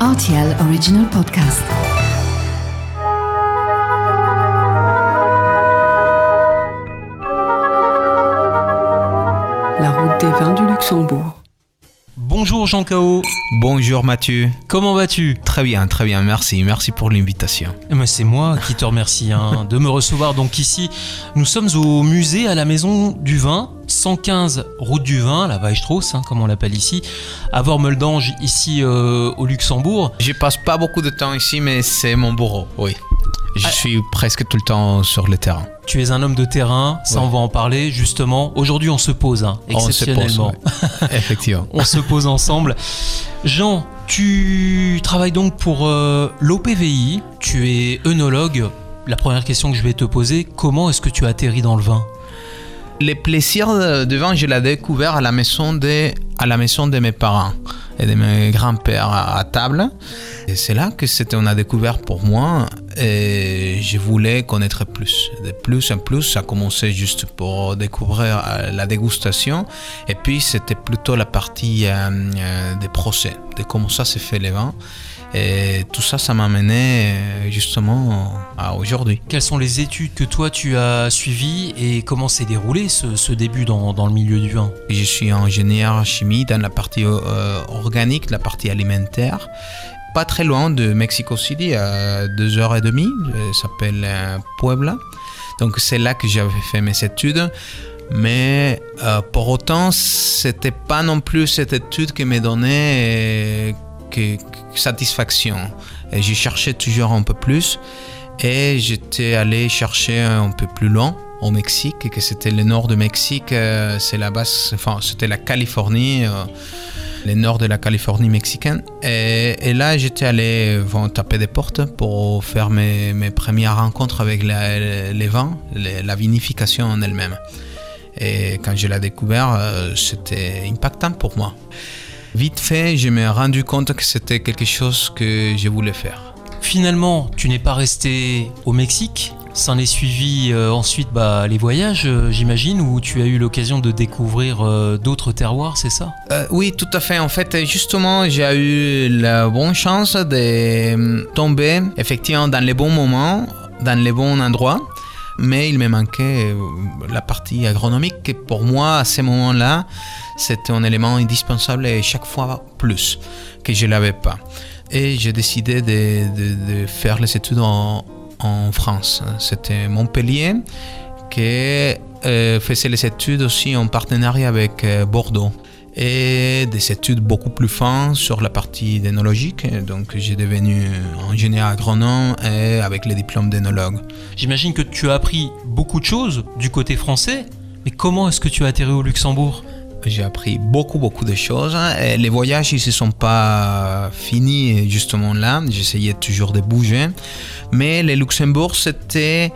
RTL Original Podcast. La route des vins du Luxembourg. Bonjour Jean Cao, Bonjour Mathieu. comment vas-tu? Très bien, très bien, merci. Merci pour l'invitation. Eh ben, C'est moi qui te remercie hein, de me recevoir. Donc ici, nous sommes au musée à la Maison du Vin, 115 route du vin, la Weisstrauss, hein, comme on l'appelle ici, à Vormeldange, ici euh, au Luxembourg. Je passe pas beaucoup de temps ici, mais c'est mon bureau, oui. Je Ah. suis presque tout le temps sur le terrain. Tu es un homme de terrain, ça Ouais. on va en parler justement. Aujourd'hui on se pose, hein, On se pose, exceptionnellement. ouais. Effectivement. on se pose ensemble. Jean, tu travailles donc pour euh, l'OPVI, tu es œnologue. La première question que je vais te poser, comment est-ce que tu as atterri dans le vin? Le plaisir de vin, je l'ai découvert à la maison de, à la maison de mes parents et de mes grands-pères à, table. Et c'est là que c'était, on a découvert pour moi et je voulais connaître plus. De plus en plus, ça commençait juste pour découvrir euh, la dégustation et puis c'était plutôt la partie euh, euh, des procès, de comment ça se fait les vins. Et tout ça, ça m'a mené euh, justement à aujourd'hui. Quelles sont les études que toi tu as suivies et comment s'est déroulé ce, ce début dans, dans le milieu du vin? Je suis ingénieur chimie dans la partie euh, organique, la partie alimentaire. Pas très loin de Mexico City, à deux heures et demie. Ça s'appelle euh, Puebla. Donc c'est là que j'avais fait mes études. Mais euh, pour autant, c'était pas non plus cette étude qui me donnait euh, satisfaction. Et j'ai cherché toujours un peu plus. Et j'étais allé chercher un peu plus loin au Mexique, que c'était le nord de Mexique, euh, c'est la base, enfin c'était la Californie, euh, le nord de la Californie mexicaine. Et, là j'étais allé bon, taper des portes pour faire mes, mes premières rencontres avec les vins, la vinification en elle-même. Et quand je l'ai découvert, euh, c'était impactant pour moi. Vite fait, je me suis rendu compte que c'était quelque chose que je voulais faire. Finalement, tu n'es pas resté au Mexique S'en est suivi euh, ensuite bah, les voyages, euh, j'imagine, où tu as eu l'occasion de découvrir euh, d'autres terroirs, c'est ça? Oui, tout à fait. En fait, justement, j'ai eu la bonne chance de euh, tomber effectivement dans les bons moments, dans les bons endroits. Mais il me manquait euh, la partie agronomique qui, pour moi, à ce moment-là, c'était un élément indispensable et chaque fois plus que je l'avais pas. Et j'ai décidé de, faire les études en, en France. C'était Montpellier qui euh, faisait les études aussi en partenariat avec euh, Bordeaux et des études beaucoup plus fines sur la partie d'énologique. Donc j'ai devenu ingénieur agronome et avec les diplômes d'énologue. J'imagine que tu as appris beaucoup de choses du côté français, mais comment est-ce que tu as atterri au Luxembourg? J'ai appris beaucoup, beaucoup de choses. Et les voyages, ils ne se sont pas finis justement là. J'essayais toujours de bouger. Mais le Luxembourg, c'était...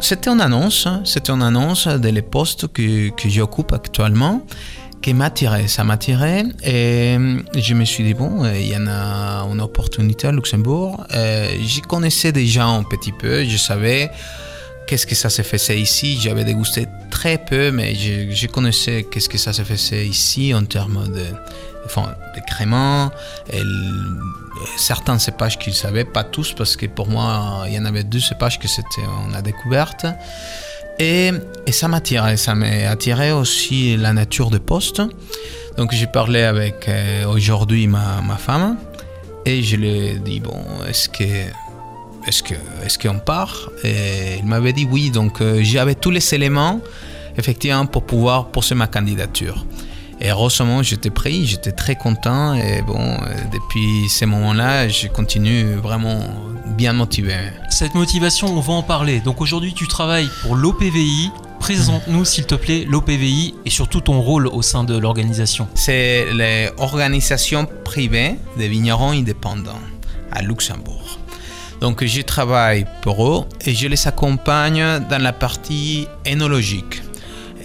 C'était une annonce, hein. c'était une annonce de les postes que, que j'occupe actuellement qui m'attirait, ça m'attirait et je me suis dit bon, il y en a une opportunité à Luxembourg. Euh, J'y connaissais déjà un petit peu, je savais qu'est-ce que ça se faisait ici. J'avais dégusté très peu, mais je, connaissais qu'est-ce que ça se faisait ici en termes de, enfin, de créments. Certains cépages qu'ils savaient, pas tous, parce que pour moi, il y en avait deux cépages que c'était on a découverte. Et, ça m'attirait, m'a attiré aussi la nature de poste. Donc j'ai parlé avec euh, aujourd'hui ma, femme et je lui ai dit bon, est-ce que est-ce que est-ce qu'on part? Et il m'avait dit oui. Donc euh, j'avais tous les éléments effectivement pour pouvoir poser ma candidature. Et heureusement, j'étais pris, j'étais très content. Et bon, euh, depuis ces moments-là, je continue vraiment bien motivé. Cette motivation, on va en parler. Donc aujourd'hui, tu travailles pour l'OPVI. Présente-nous, s'il te plaît, l'OPVI et surtout ton rôle au sein de l'organisation. C'est l'organisation privée des vignerons indépendants à Luxembourg. Donc je travaille pour eux et je les accompagne dans la partie énologique.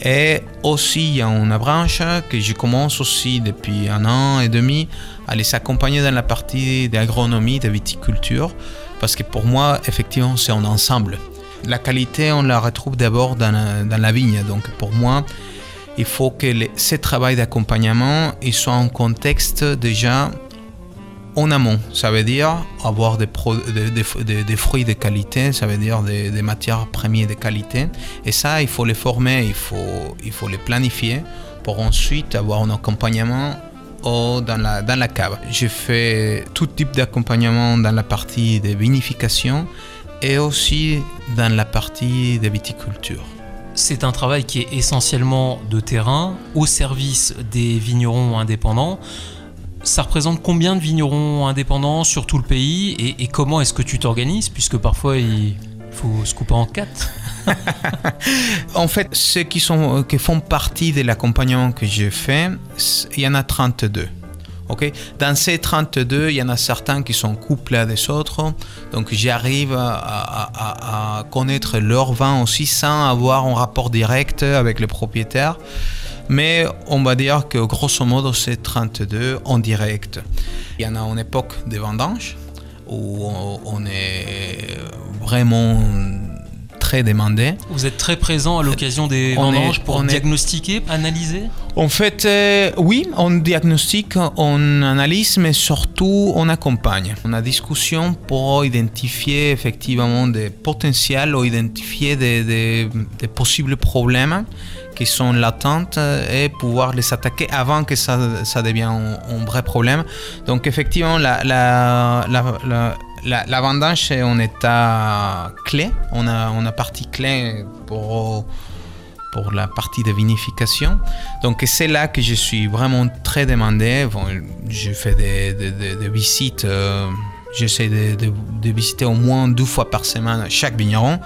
Et aussi, il y a une branche que je commence aussi depuis un an et demi à les accompagner dans la partie d'agronomie, de viticulture, parce que pour moi, effectivement, c'est un ensemble. La qualité, on la retrouve d'abord dans, dans la vigne. Donc pour moi, il faut que les- ce travail d'accompagnement soit en contexte déjà en amont. Ça veut dire avoir des, fruits de qualité, ça veut dire des, matières premières de qualité. Et ça, il faut les former, il faut, il faut les planifier pour ensuite avoir un accompagnement dans, la, dans la cave. J'ai fait tout type d'accompagnement dans la partie de vinification et aussi dans la partie de viticulture. C'est un travail qui est essentiellement de terrain, au service des vignerons indépendants. Ça représente combien de vignerons indépendants sur tout le pays et, comment est-ce que tu t'organises Puisque parfois il faut se couper en quatre. En fait, ceux qui, sont, qui font partie de l'accompagnement que j'ai fait, il y en a 32. ok? Dans ces 32, il y en a certains qui sont couplés à des autres. Donc j'arrive à- à connaître leur vin aussi sans avoir un rapport direct avec le propriétaire. Mais on va dire que grosso modo, c'est 32 en direct. Il y en a en époque des vendanges où on est vraiment très demandé. Vous êtes très présent à l'occasion des vendanges pour est- diagnostiquer, analyser En fait, euh, oui, on diagnostique, on analyse, mais surtout on accompagne. On a discussion pour identifier effectivement des potentiels ou identifier des, des- des possibles problèmes qui sont latents et pouvoir les attaquer avant que ça, ça devienne un, un vrai problème. Donc effectivement, la, la, la, la- la- la vendange est en état clé. On a, a partie clé pour pour la partie de vinification. Donc c'est là que je suis vraiment très demandé. Je fais des, des- des- visites, euh, j'essaie de, de- visiter au moins deux fois par semaine chaque vigneron.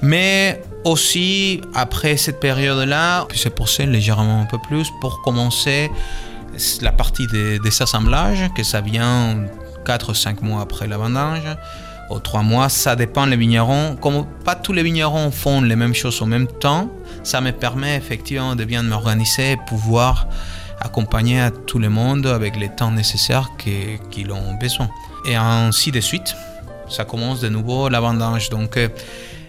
Mais aussi, après cette période-là, c'est pour ça légèrement un peu plus, pour commencer la partie des, des assemblages, que ça vient 4 ou 5 mois après la vendange aux 3 mois, ça dépend les vignerons. Comme pas tous les vignerons font les mêmes choses en même temps, ça me permet effectivement de bien m'organiser et pouvoir accompagner à tout le monde avec les temps nécessaires qu'ils ont besoin. Et ainsi de suite, ça commence de nouveau la vendange. Donc, euh,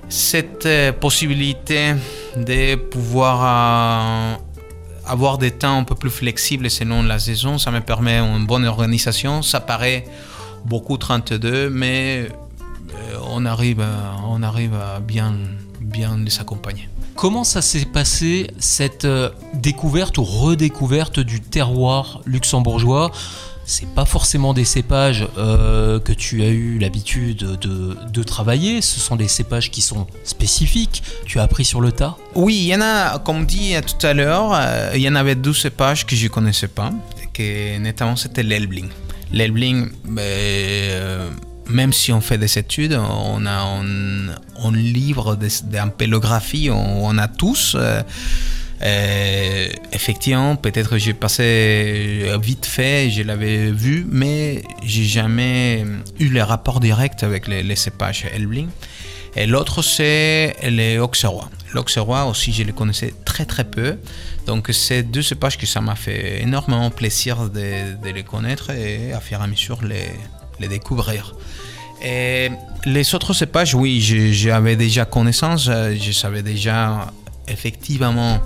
cette euh, possibilité de pouvoir euh, avoir des temps un peu plus flexibles selon la saison, ça me permet une bonne organisation. Ça paraît beaucoup 32, mais euh, on arrive à, on arrive à bien, bien les accompagner. Comment ça s'est passé cette euh, découverte ou redécouverte du terroir luxembourgeois? C'est pas forcément des cépages euh, que tu as eu l'habitude de, de travailler, ce sont des cépages qui sont spécifiques, tu as appris sur le tas? Oui, il y en a, comme dit tout à l'heure, euh, il y en avait 12 cépages que je connaissais pas, que notamment c'était l'Elbling. L'Elbling, ben, euh, même si on fait des études, on a un, livre d'ampélographie, on, on a tous. Euh, euh, effectivement, peut-être j'ai passé vite fait, je l'avais vu, mais j'ai jamais eu les rapports directs avec les, les cépages Elbling. Et l'autre, c'est les Auxerrois. L'Auxerrois aussi, je les connaissais très très peu. Donc, c'est deux cépages que ça m'a fait énormément plaisir de, les connaître et à et à mesure les, les découvrir. Et les autres cépages, oui, j'avais déjà connaissance, euh, je savais déjà effectivement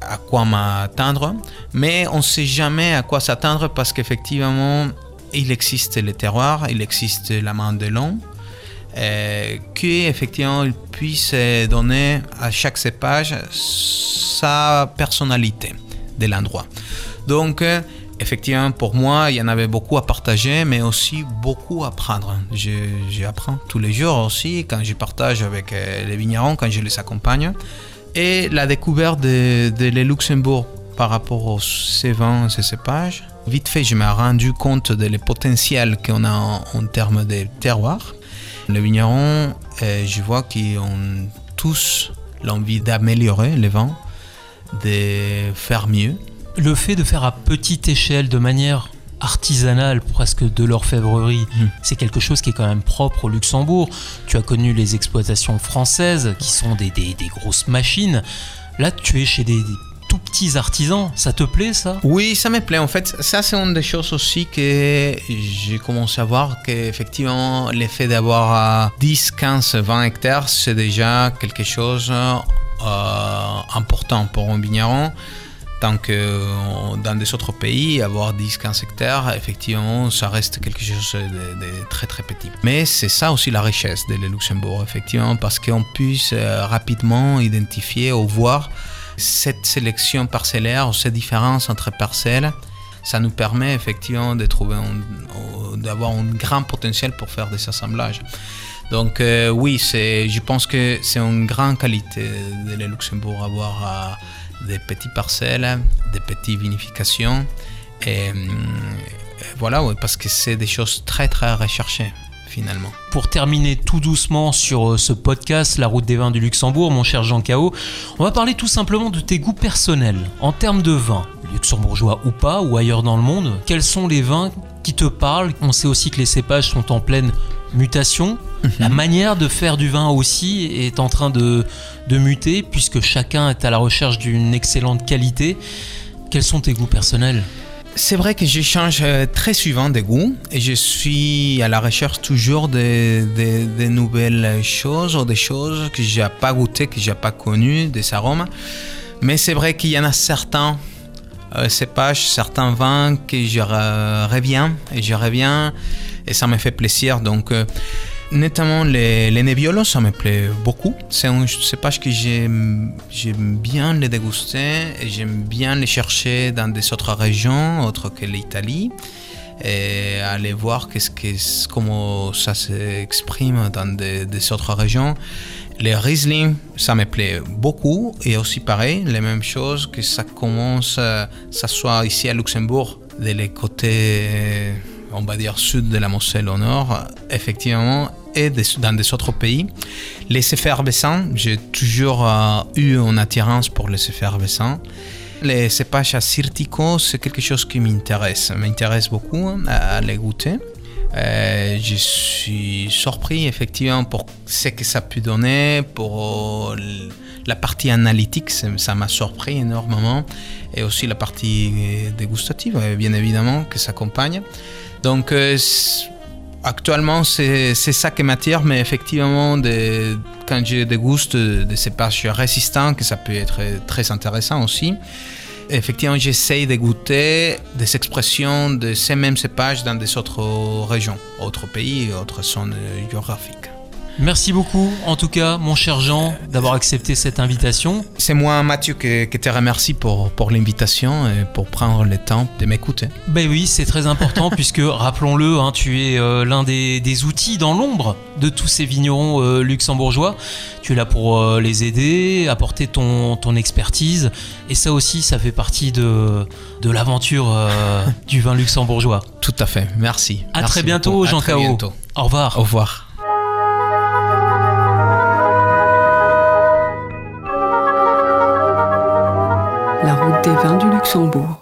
à quoi m'attendre, mais on ne sait jamais à quoi s'attendre parce qu'effectivement, il existe les terroirs, il existe la Mandelon, euh, qui effectivement il puisse euh, donner à chaque cépage sa personnalité de l'endroit. Donc, euh, effectivement, pour moi, il y en avait beaucoup à partager, mais aussi beaucoup à prendre. Je- J'apprends tous les jours aussi, quand je partage avec euh, les vignerons, quand je les accompagne. Et la découverte de, Luxembourg par rapport aux ces vins, ces cépages, vite fait, je me suis rendu compte de le potentiel qu'on a en, en termes de terroir. Les vignerons, euh, je vois qu'ils ont tous l'envie d'améliorer les vins, de faire mieux. Le fait de faire à petite échelle, de manière artisanale, presque de l'orfèvrerie, Mm. c'est quelque chose qui est quand même propre au Luxembourg. Tu as connu les exploitations françaises qui sont des, des- des grosses machines. Là, tu es chez des, des tout petits artisans. Ça te plaît, ça? Oui, ça me plaît. En fait, ça, c'est une des choses aussi que j'ai commencé à voir qu'effectivement, l'effet d'avoir euh, 10, 15, 20 hectares, c'est déjà quelque chose euh, important pour un vigneron Tant que euh, dans des autres pays, avoir 10-15 hectares, effectivement, ça reste quelque chose de, très très petit. Mais c'est ça aussi la richesse de Luxembourg, effectivement, parce qu'on puisse euh, rapidement identifier ou voir cette sélection parcellaire, ces différences entre parcelles. Ça nous permet effectivement de trouver d'avoir un grand potentiel pour faire des assemblages. Donc euh, oui, je pense que c'est une grande qualité de Luxembourg avoir des petites parcelles, des petites vinifications. Et, euh, voilà, parce que c'est des choses très très recherchées finalement. Pour terminer tout doucement sur euh, ce podcast La route des vins du Luxembourg, mon cher Jean Cao, on va parler tout simplement de tes goûts personnels en termes de vin, luxembourgeois ou pas, ou ailleurs dans le monde. Quels sont les vins qui te parlent? On sait aussi que les cépages sont en pleine mutation. Mhm. La manière de faire du vin aussi est en train de, de muter puisque chacun est à la recherche d'une excellente qualité. Quels sont tes goûts personnels? C'est vrai que je change euh, très souvent de goût et je suis à la recherche toujours de, de, nouvelles choses ou des choses que j'ai pas goûté, que j'ai pas connues, des arômes. Mais c'est vrai qu'il y en a certains euh, cépages, certains vins que je reviens et je reviens et ça me fait plaisir. Donc, euh, notamment les, les ça me plaît beaucoup. C'est un cépage que j'aime bien les déguster et j'aime bien les chercher dans des autres régions, autres que l'Italie et aller voir comment ça s'exprime dans des, des, autres régions. Les Riesling, ça me plaît beaucoup et aussi pareil, les mêmes choses que ça commence, ça soit ici à Luxembourg, de les côtés on va dire sud de la Moselle au nord, effectivement, et dans des autres pays. Les effervescents, j'ai toujours euh, eu une attirance pour les effervescents. Les cépages assyrtiko, c'est quelque chose qui m'intéresse, m'intéresse beaucoup hein, à, les goûter. Euh, je suis surpris effectivement pour ce que ça peut donner, pour la partie analytique, ça m'a surpris énormément, et aussi la partie dégustative, bien évidemment, que s'accompagne. Donc, euh, actuellement, c'est ça qui m'attire, mais effectivement, de, quand déguste des cépages résistants, que ça peut être très intéressant aussi, effectivement, j'essaye de goûter des expressions de ces mêmes cépages dans des autres régions, autres pays, autres zones géographiques. Merci beaucoup, en tout cas, mon cher Jean, d'avoir accepté cette invitation. C'est moi, Mathieu, qui, te remercie pour, pour l'invitation et pour prendre le temps de m'écouter. Ben oui, c'est très important puisque, rappelons-le, hein, tu es euh, l'un des, outils dans l'ombre de tous ces vignerons euh, luxembourgeois. Tu es là pour euh, les aider, apporter ton, ton expertise. Et ça aussi, ça fait partie de, de l'aventure du vin luxembourgeois. Tout à fait, merci. À très bientôt, Jean Cao. Au revoir. Au revoir. Des vins du Luxembourg.